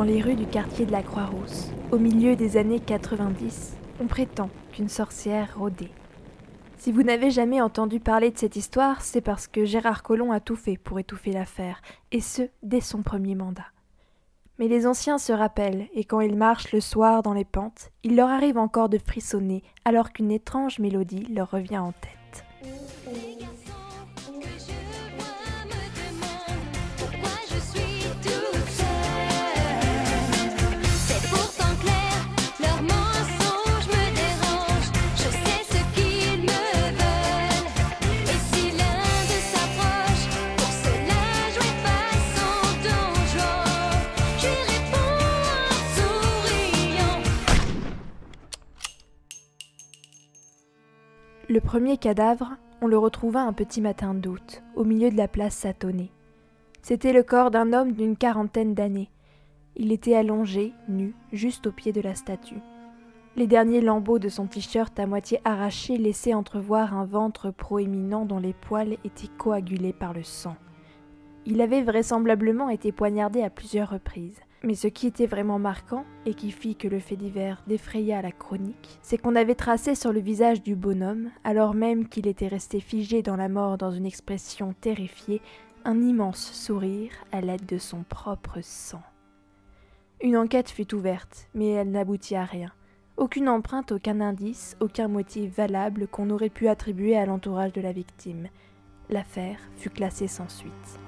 Dans les rues du quartier de la Croix-Rousse, au milieu des années 90, on prétend qu'une sorcière rôdait. Si vous n'avez jamais entendu parler de cette histoire, c'est parce que Gérard Collomb a tout fait pour étouffer l'affaire, et ce, dès son premier mandat. Mais les anciens se rappellent, et quand ils marchent le soir dans les pentes, il leur arrive encore de frissonner alors qu'une étrange mélodie leur revient en tête. Le premier cadavre, on le retrouva un petit matin d'août, au milieu de la place Satonnet. C'était le corps d'un homme d'une quarantaine d'années. Il était allongé, nu, juste au pied de la statue. Les derniers lambeaux de son t-shirt à moitié arraché laissaient entrevoir un ventre proéminent dont les poils étaient coagulés par le sang. Il avait vraisemblablement été poignardé à plusieurs reprises. Mais ce qui était vraiment marquant, et qui fit que le fait divers défraya la chronique, c'est qu'on avait tracé sur le visage du bonhomme, alors même qu'il était resté figé dans la mort dans une expression terrifiée, un immense sourire à l'aide de son propre sang. Une enquête fut ouverte, mais elle n'aboutit à rien. Aucune empreinte, aucun indice, aucun motif valable qu'on aurait pu attribuer à l'entourage de la victime. L'affaire fut classée sans suite.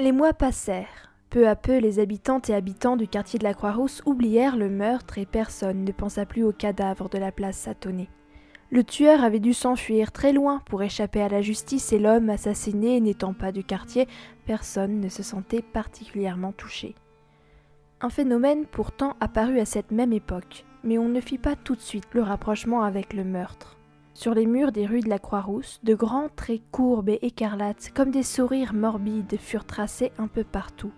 Les mois passèrent. Peu à peu, les habitantes et habitants du quartier de la Croix-Rousse oublièrent le meurtre et personne ne pensa plus au cadavre de la place Satonnet. Le tueur avait dû s'enfuir très loin pour échapper à la justice et l'homme assassiné n'étant pas du quartier, personne ne se sentait particulièrement touché. Un phénomène pourtant apparut à cette même époque, mais on ne fit pas tout de suite le rapprochement avec le meurtre. Sur les murs des rues de la Croix-Rousse, de grands traits courbes et écarlates, comme des sourires morbides, furent tracés un peu partout.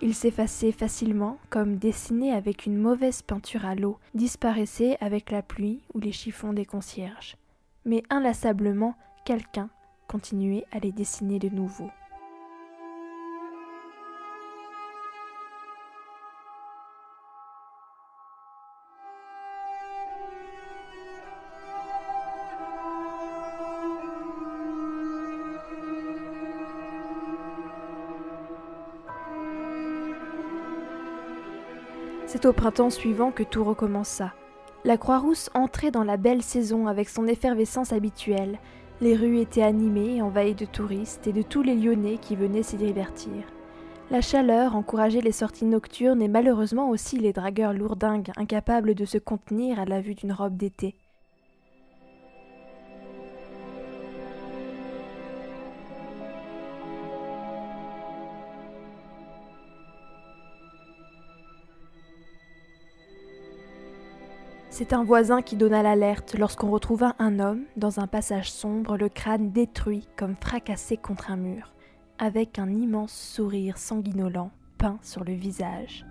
Ils s'effaçaient facilement, comme dessinés avec une mauvaise peinture à l'eau, disparaissaient avec la pluie ou les chiffons des concierges. Mais inlassablement, quelqu'un continuait à les dessiner de nouveau. C'est au printemps suivant que tout recommença. La Croix-Rousse entrait dans la belle saison avec son effervescence habituelle. Les rues étaient animées, envahies de touristes et de tous les Lyonnais qui venaient s'y divertir. La chaleur encourageait les sorties nocturnes et malheureusement aussi les dragueurs lourdingues, incapables de se contenir à la vue d'une robe d'été. C'est un voisin qui donna l'alerte lorsqu'on retrouva un homme dans un passage sombre, le crâne détruit comme fracassé contre un mur, avec un immense sourire sanguinolent peint sur le visage.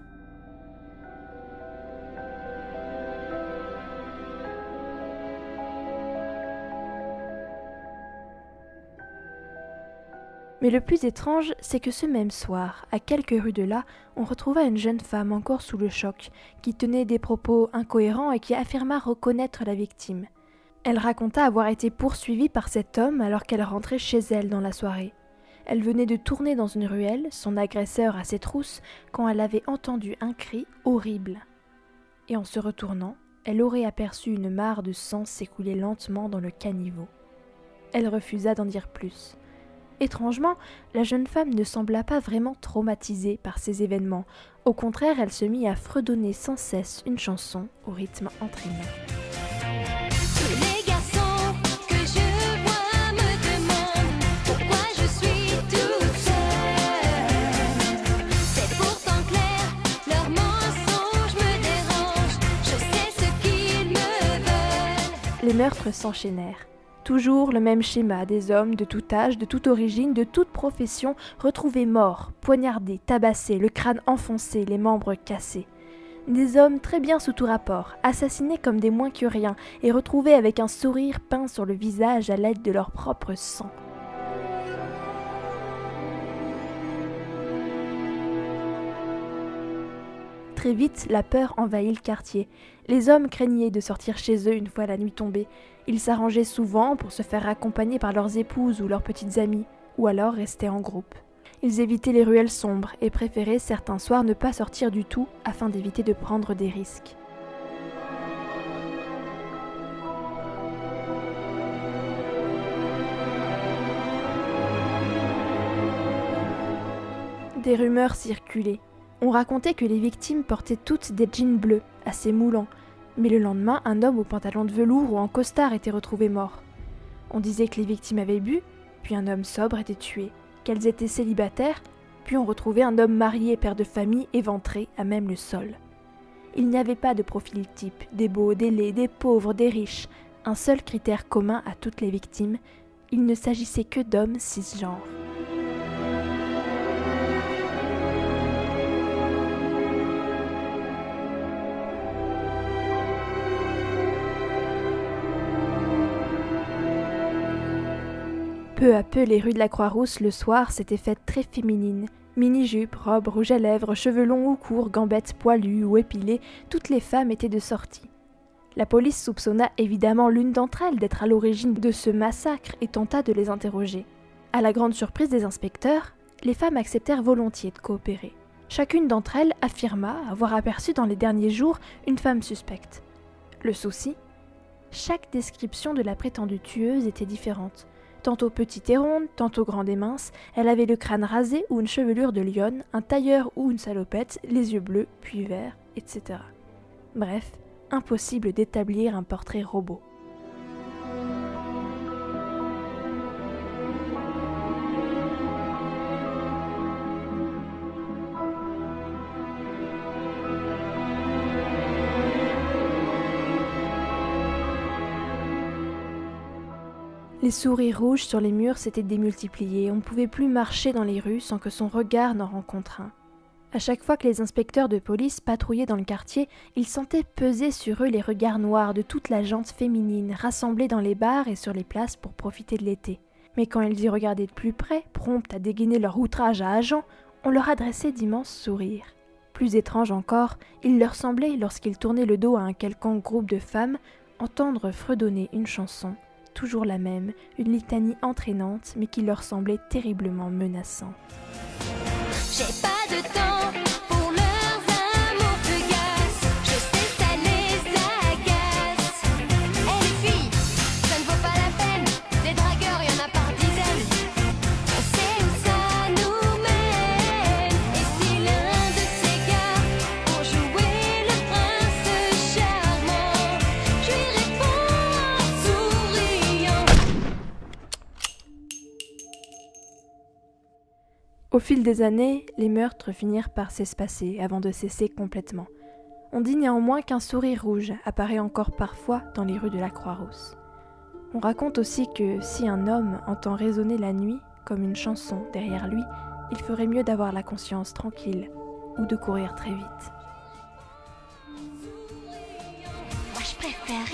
Mais le plus étrange, c'est que ce même soir, à quelques rues de là, on retrouva une jeune femme encore sous le choc, qui tenait des propos incohérents et qui affirma reconnaître la victime. Elle raconta avoir été poursuivie par cet homme alors qu'elle rentrait chez elle dans la soirée. Elle venait de tourner dans une ruelle, son agresseur à ses trousses, quand elle avait entendu un cri horrible. Et en se retournant, elle aurait aperçu une mare de sang s'écouler lentement dans le caniveau. Elle refusa d'en dire plus. Étrangement, la jeune femme ne sembla pas vraiment traumatisée par ces événements. Au contraire, elle se mit à fredonner sans cesse une chanson au rythme entraînant. Les meurtres s'enchaînèrent. Toujours le même schéma des hommes de tout âge, de toute origine, de toute profession, retrouvés morts, poignardés, tabassés, le crâne enfoncé, les membres cassés. des hommes très bien sous tout rapport, assassinés comme des moins que rien et retrouvés avec un sourire peint sur le visage à l'aide de leur propre sang. Très vite, la peur envahit le quartier. Les hommes craignaient de sortir chez eux une fois la nuit tombée. Ils s'arrangeaient souvent pour se faire accompagner par leurs épouses ou leurs petites amies, ou alors rester en groupe. Ils évitaient les ruelles sombres et préféraient certains soirs ne pas sortir du tout afin d'éviter de prendre des risques. Des rumeurs circulaient. On racontait que les victimes portaient toutes des jeans bleus, assez moulants, mais le lendemain, un homme au pantalon de velours ou en costard était retrouvé mort. On disait que les victimes avaient bu, puis un homme sobre était tué qu'elles étaient célibataires, puis on retrouvait un homme marié, père de famille, éventré à même le sol. Il n'y avait pas de profil type, des beaux, des laids, des pauvres, des riches, un seul critère commun à toutes les victimes, il ne s'agissait que d'hommes cisgenres. Peu à peu, les rues de la Croix-Rousse le soir s'étaient faites très féminines. Mini-jupes, robes, rouge à lèvres, cheveux longs ou courts, gambettes poilues ou épilées, toutes les femmes étaient de sortie. La police soupçonna évidemment l'une d'entre elles d'être à l'origine de ce massacre et tenta de les interroger. À la grande surprise des inspecteurs, les femmes acceptèrent volontiers de coopérer. Chacune d'entre elles affirma avoir aperçu dans les derniers jours une femme suspecte. Le souci? Chaque description de la prétendue tueuse était différente. Tantôt petite et ronde, tantôt grande et mince, elle avait le crâne rasé ou une chevelure de lionne, un tailleur ou une salopette, les yeux bleus, puis verts, etc. Bref, impossible d'établir un portrait robot. Les souris rouges sur les murs s'étaient démultipliés, on ne pouvait plus marcher dans les rues sans que son regard n'en rencontre un. À chaque fois que les inspecteurs de police patrouillaient dans le quartier, ils sentaient peser sur eux les regards noirs de toute la gente féminine rassemblée dans les bars et sur les places pour profiter de l'été. Mais quand ils y regardaient de plus près, promptes à dégainer leur outrage à agent, on leur adressait d'immenses sourires. Plus étrange encore, il leur semblait, lorsqu'ils tournaient le dos à un quelconque groupe de femmes, entendre fredonner une chanson toujours la même, une litanie entraînante mais qui leur semblait terriblement menaçante. J'ai pas de temps Au fil des années, les meurtres finirent par s'espacer avant de cesser complètement. On dit néanmoins qu'un sourire rouge apparaît encore parfois dans les rues de la Croix-Rousse. On raconte aussi que si un homme entend résonner la nuit comme une chanson derrière lui, il ferait mieux d'avoir la conscience tranquille ou de courir très vite. Moi je préfère